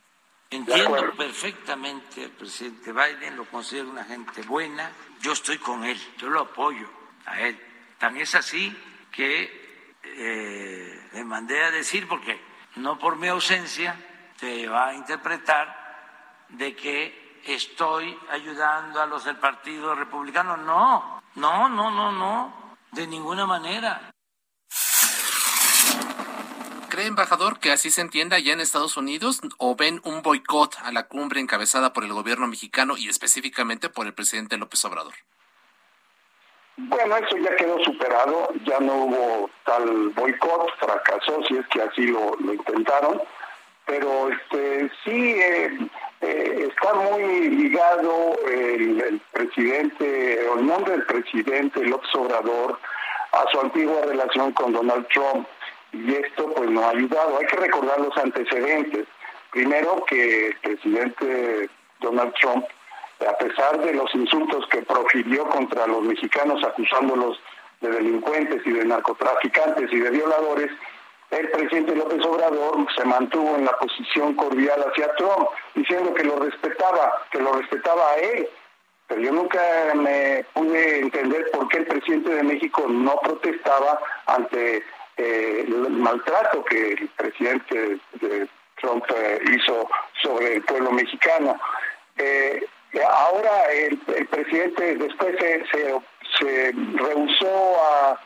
Entiendo perfectamente al presidente Biden, lo considero una gente buena, yo estoy con él, yo lo apoyo a él. Tan es así que eh, le mandé a decir, porque no por mi ausencia te va a interpretar de que estoy ayudando a los del Partido Republicano. No, no, no, no, no, de ninguna manera. ¿Cree, embajador, que así se entienda ya en Estados Unidos o ven un boicot a la cumbre encabezada por el gobierno mexicano y específicamente por el presidente López Obrador? Bueno, eso ya quedó superado, ya no hubo tal boicot, fracasó si es que así lo, intentaron, pero este sí eh, eh, está muy ligado el, el presidente, el nombre del presidente López Obrador a su antigua relación con Donald Trump y esto pues no ha ayudado. Hay que recordar los antecedentes. Primero que el presidente Donald Trump, a pesar de los insultos que profirió contra los mexicanos acusándolos de delincuentes y de narcotraficantes y de violadores, el presidente López Obrador se mantuvo en la posición cordial hacia Trump, diciendo que lo respetaba, que lo respetaba a él. Pero yo nunca me pude entender por qué el presidente de México no protestaba ante eh, el maltrato que el presidente de Trump eh, hizo sobre el pueblo mexicano. Eh, ahora el, presidente después se, se, rehusó a,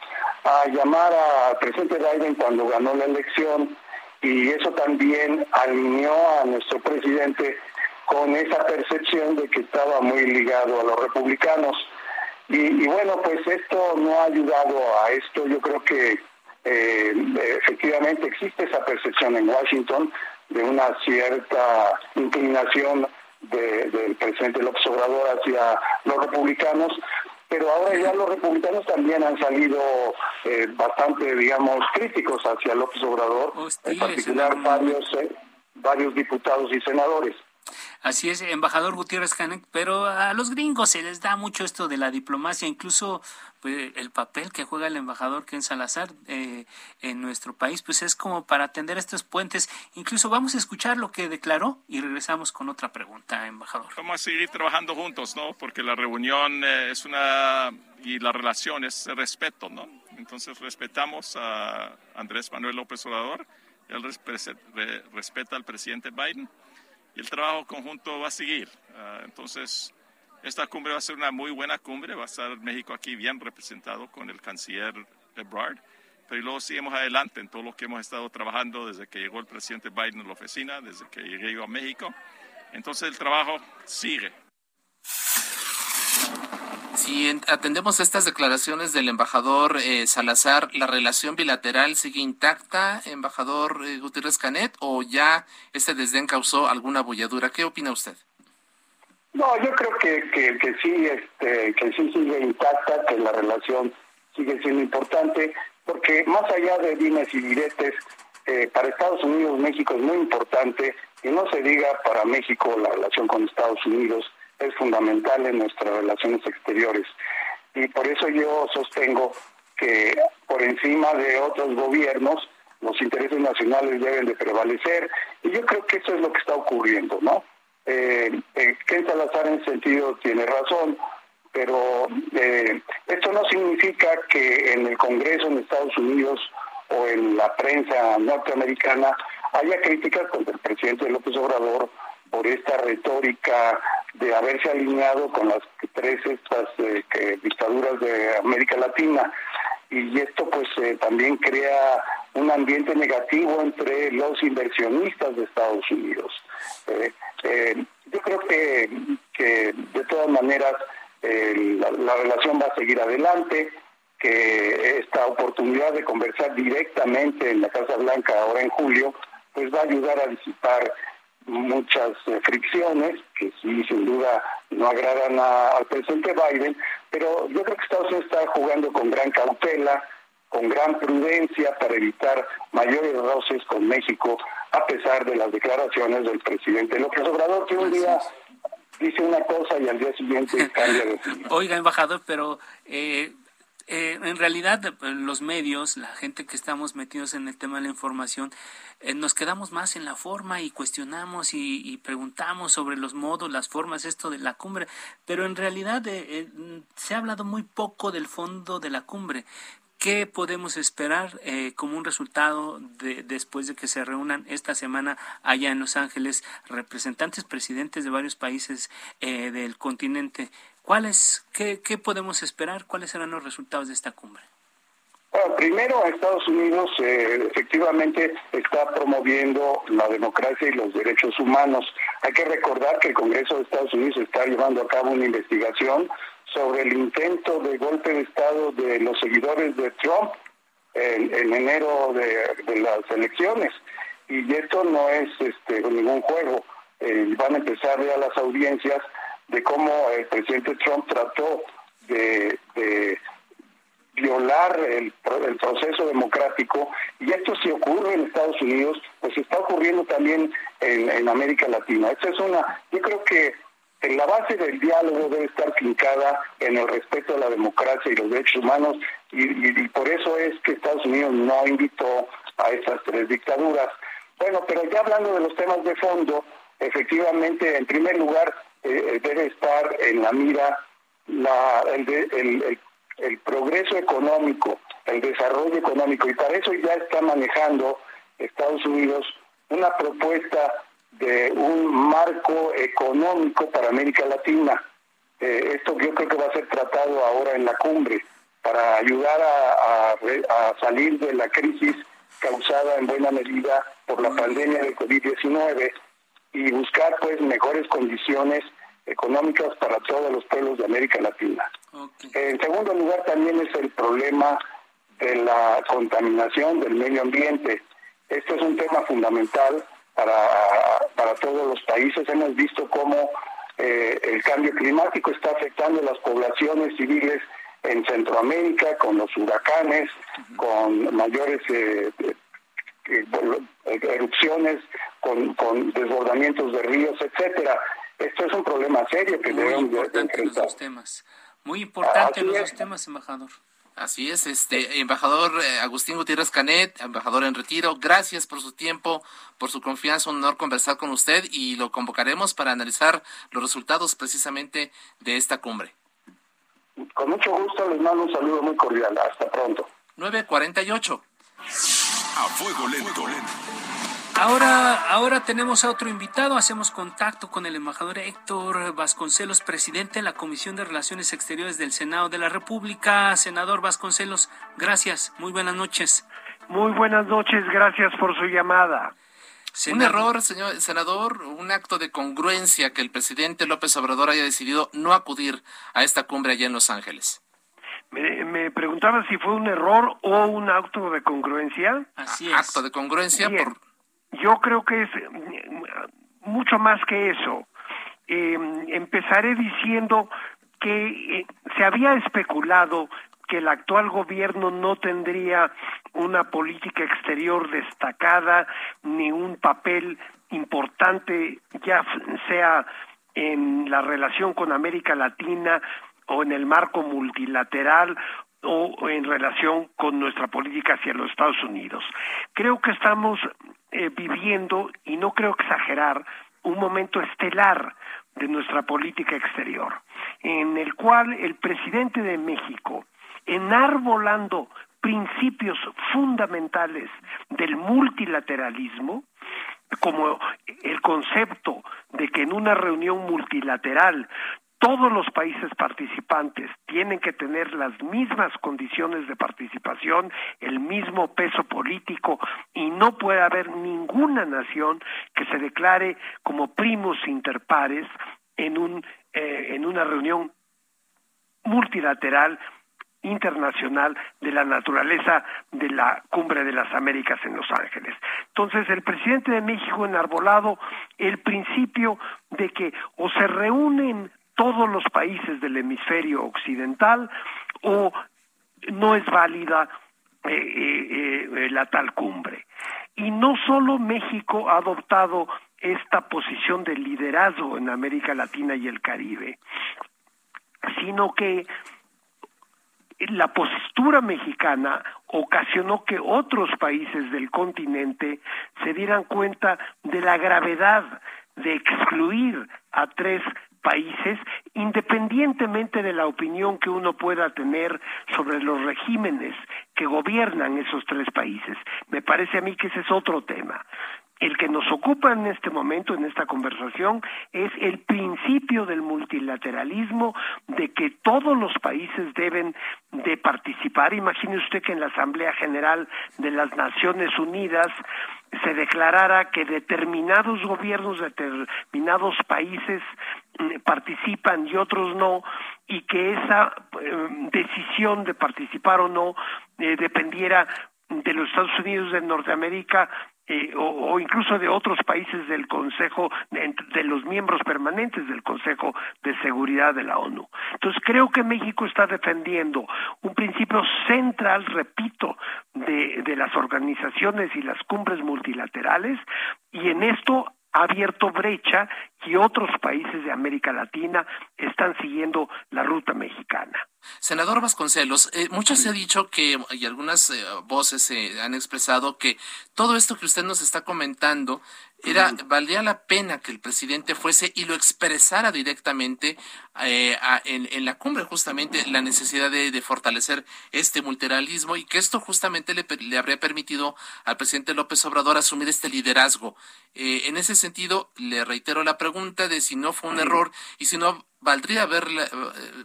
a llamar al presidente Biden cuando ganó la elección y eso también alineó a nuestro presidente con esa percepción de que estaba muy ligado a los republicanos. Y, y, bueno, pues esto no ha ayudado a esto. Yo creo que eh, efectivamente existe esa percepción en Washington de una cierta inclinación del presidente López Obrador hacia los republicanos, pero ahora ya los republicanos también han salido eh, bastante, digamos, críticos hacia López Obrador, en particular varios, eh, varios diputados y senadores. Así es, embajador Gutiérrez Canek, pero a los gringos se les da mucho esto de la diplomacia, incluso pues, el papel que juega el embajador Ken Salazar eh, en nuestro país, pues es como para atender estos puentes. Incluso vamos a escuchar lo que declaró y regresamos con otra pregunta, embajador. Vamos a seguir trabajando juntos, ¿no? Porque la reunión eh, es una y la relación es respeto, ¿no? Entonces respetamos a Andrés Manuel López Obrador, él respeta al presidente Biden el trabajo conjunto va a seguir. Ah, entonces, esta cumbre va a ser una muy buena cumbre, va a estar México aquí bien representado con el canciller Ebrard, pero luego seguimos adelante en todo lo que hemos estado trabajando desde que llegó el presidente Biden a la oficina, desde que llegué yo a México. Entonces el trabajo sigue. Si atendemos estas declaraciones del embajador eh, Salazar, ¿la relación bilateral sigue intacta, embajador eh, Gutiérrez Canet, o ya este desdén causó alguna bulladura? ¿Qué opina usted? No, yo creo que, que, que sí, este, que sí sigue intacta, que la relación sigue siendo importante, porque más allá de dimes y diretes, eh, para Estados Unidos México es muy importante y no se diga para México la relación con Estados Unidos es fundamental en nuestras relaciones exteriores. Y por eso yo sostengo que por encima de otros gobiernos los intereses nacionales deben de prevalecer y yo creo que eso es lo que está ocurriendo, ¿no? Eh, eh, Ken Salazar en sentido tiene razón, pero eh, esto no significa que en el Congreso en Estados Unidos o en la prensa norteamericana haya críticas contra el presidente López Obrador por esta retórica de haberse alineado con las tres estas eh, dictaduras de América Latina y esto pues eh, también crea un ambiente negativo entre los inversionistas de Estados Unidos. Eh, yo creo que, de todas maneras la, la relación va a seguir adelante, que esta oportunidad de conversar directamente en la Casa Blanca ahora en julio, pues va a ayudar a disipar muchas eh, fricciones que sí sin duda no agradan al presidente Biden, pero yo creo que Estados Unidos está jugando con gran cautela, con gran prudencia para evitar mayores roces con México, a pesar de las declaraciones del presidente López Obrador, que un día dice una cosa y al día siguiente [LAUGHS] cambia de opinión. Oiga, embajador, pero eh, eh, en realidad los medios, la gente que estamos metidos en el tema de la información, eh, nos quedamos más en la forma y cuestionamos y, preguntamos sobre los modos, las formas, esto de la cumbre, pero en realidad eh, se ha hablado muy poco del fondo de la cumbre. ¿Qué podemos esperar como un resultado de, después de que se reúnan esta semana allá en Los Ángeles representantes, presidentes de varios países del continente? ¿Cuáles, qué, qué podemos esperar? ¿Cuáles serán los resultados de esta cumbre? Bueno, primero, Estados Unidos eh, efectivamente está promoviendo la democracia y los derechos humanos. Hay que recordar que el Congreso de Estados Unidos está llevando a cabo una investigación sobre el intento de golpe de Estado de los seguidores de Trump en, enero de, las elecciones. Y esto no es este, ningún juego. Eh, van a empezar ya las audiencias de cómo el presidente Trump trató de, violar el, proceso democrático y esto si ocurre en Estados Unidos, pues está ocurriendo también en, América Latina. Esta es una, yo creo que en la base del diálogo debe estar fincada en el respeto a la democracia y los derechos humanos y, por eso es que Estados Unidos no invitó a esas tres dictaduras. Bueno, pero ya hablando de los temas de fondo, efectivamente, en primer lugar, eh, debe estar en la mira la, el, el, progreso económico, el desarrollo económico, y para eso ya está manejando Estados Unidos una propuesta de un marco económico para América Latina. Eh, esto yo creo que va a ser tratado ahora en la cumbre para ayudar a, a salir de la crisis causada en buena medida por la pandemia del COVID-19 y buscar pues mejores condiciones económicas para todos los pueblos de América Latina. En segundo lugar también es el problema de la contaminación del medio ambiente. Este es un tema fundamental para, para todos los países. Hemos visto cómo eh, el cambio climático está afectando a las poblaciones civiles en Centroamérica con los huracanes, con mayores eh, eh, erupciones con, con desbordamientos de ríos, etcétera. Esto es un problema serio que debemos de enfrentar. Los temas. Muy importante los dos temas, embajador. Así es, este embajador eh, Agustín Gutiérrez Canet, embajador en retiro, gracias por su tiempo, por su confianza, un honor conversar con usted y lo convocaremos para analizar los resultados precisamente de esta cumbre. Con mucho gusto, les mando un saludo muy cordial. Hasta pronto. 948. A fuego lento. Ahora, ahora tenemos a otro invitado. Hacemos contacto con el embajador Héctor Vasconcelos, presidente de la Comisión de Relaciones Exteriores del Senado de la República. Senador Vasconcelos, gracias. Muy buenas noches. Muy buenas noches. Gracias por su llamada. Un error, señor senador, un acto de congruencia que el presidente López Obrador haya decidido no acudir a esta cumbre allá en Los Ángeles. Me, preguntaba si fue un error o un acto de congruencia. Así es. Acto de congruencia por yo creo que es mm, mucho más que eso. Em, empezaré diciendo que eh, se había especulado que el actual gobierno no tendría una política exterior destacada ni un papel importante, ya sea en la relación con América Latina o en el marco multilateral o en relación con nuestra política hacia los Estados Unidos. Creo que estamos eh, viviendo, y no creo exagerar, un momento estelar de nuestra política exterior, en el cual el presidente de México, enarbolando principios fundamentales del multilateralismo, como el concepto de que en una reunión multilateral todos los países participantes tienen que tener las mismas condiciones de participación, el mismo peso político y no puede haber ninguna nación que se declare como primos interpares en un eh, en una reunión multilateral internacional de la naturaleza de la Cumbre de las Américas en Los Ángeles. Entonces, el presidente de México enarbolado el principio de que o se reúnen todos los países del hemisferio occidental o no es válida eh, eh, eh, la tal cumbre. Y no solo México ha adoptado esta posición de liderazgo en América Latina y el Caribe, sino que la postura mexicana ocasionó que otros países del continente se dieran cuenta de la gravedad de excluir a tres países, independientemente de la opinión que uno pueda tener sobre los regímenes que gobiernan esos tres países. Me parece a mí que ese es otro tema. El que nos ocupa en este momento, en esta conversación, es el principio del multilateralismo, de que todos los países deben de participar. Imagine usted que en la Asamblea General de las Naciones Unidas se declarara que determinados gobiernos de determinados países mm, participan y otros no, y que esa eh, decisión de participar o no eh, dependiera de los Estados Unidos de Norteamérica eh, o, incluso de otros países del Consejo, de, los miembros permanentes del Consejo de Seguridad de la ONU. Entonces creo que México está defendiendo un principio central, repito, de, de las organizaciones y las cumbres multilaterales y en esto ha abierto brecha y otros países de América Latina están siguiendo la ruta mexicana. Senador Vasconcelos, eh, mucho se ha dicho que, y algunas eh, voces se han expresado que todo esto que usted nos está comentando era valía la pena que el presidente fuese y lo expresara directamente eh, en, la cumbre justamente la necesidad de, fortalecer este multilateralismo y que esto justamente le, le, habría permitido al presidente López Obrador asumir este liderazgo. en ese sentido, le reitero la pregunta de si no fue un error y si no valdría eh,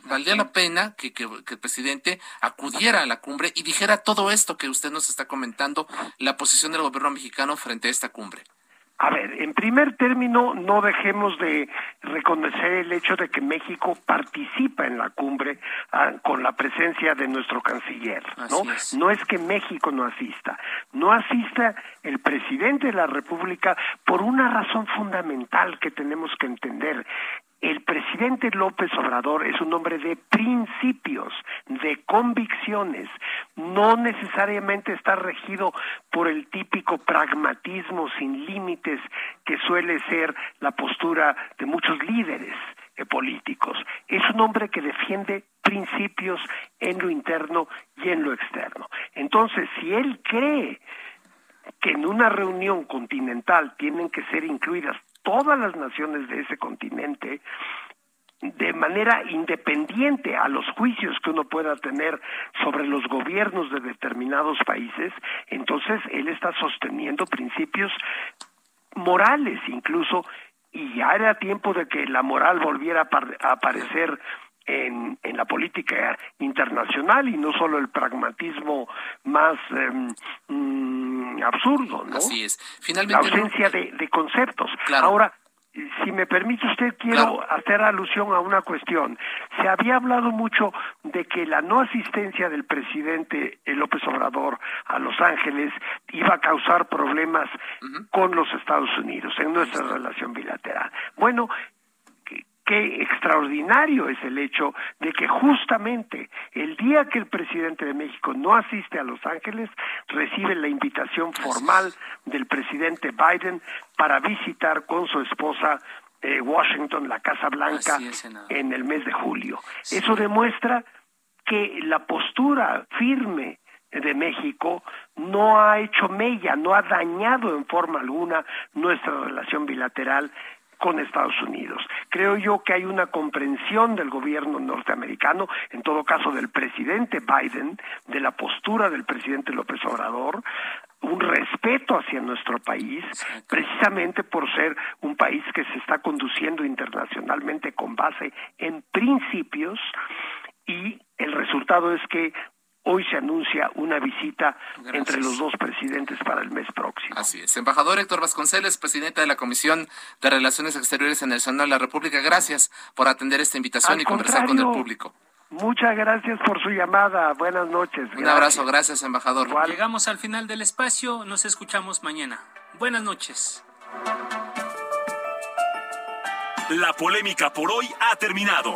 valdría la pena que, que, el presidente acudiera a la cumbre y dijera todo esto que usted nos está comentando, la posición del gobierno mexicano frente a esta cumbre. A ver, en primer término, no dejemos de reconocer el hecho de que México participa en la cumbre ah, con la presencia de nuestro canciller, ¿no? No es que México no asista, no asista el presidente de la República por una razón fundamental que tenemos que entender el presidente López Obrador es un hombre de principios, de convicciones, no necesariamente está regido por el típico pragmatismo sin límites que suele ser la postura de muchos líderes eh, políticos. Es un hombre que defiende principios en lo interno y en lo externo. Entonces, si él cree que en una reunión continental tienen que ser incluidas todas las naciones de ese continente de manera independiente a los juicios que uno pueda tener sobre los gobiernos de determinados países, entonces él está sosteniendo principios morales incluso, y ya era tiempo de que la moral volviera a, aparecer en, en, la política internacional y no solo el pragmatismo más mm, absurdo, ¿no? Así es. Finalmente, la ausencia de, de conceptos. Ahora, si me permite usted, quiero hacer alusión a una cuestión. Se había hablado mucho de que la no asistencia del presidente López Obrador a Los Ángeles iba a causar problemas con los Estados Unidos en nuestra relación bilateral. Bueno, qué extraordinario es el hecho de que justamente el día que el presidente de México no asiste a Los Ángeles, recibe la invitación formal del presidente Biden para visitar con su esposa eh, Washington, la Casa Blanca, en el mes de julio. Eso demuestra que la postura firme de México no ha hecho mella, no ha dañado en forma alguna nuestra relación bilateral con Estados Unidos. Creo yo que hay una comprensión del gobierno norteamericano, en todo caso del presidente Biden, de la postura del presidente López Obrador, un respeto hacia nuestro país, precisamente por ser un país que se está conduciendo internacionalmente con base en principios y el resultado es que hoy se anuncia una visita entre los dos presidentes para el mes próximo. Así es. Embajador Héctor Vasconceles, presidente de la Comisión de Relaciones Exteriores en el Senado de la República, gracias por atender esta invitación y conversar con el público. Muchas gracias por su llamada. Buenas noches. Un abrazo, gracias, embajador. Llegamos al final del espacio, nos escuchamos mañana. Buenas noches. La polémica por hoy ha terminado.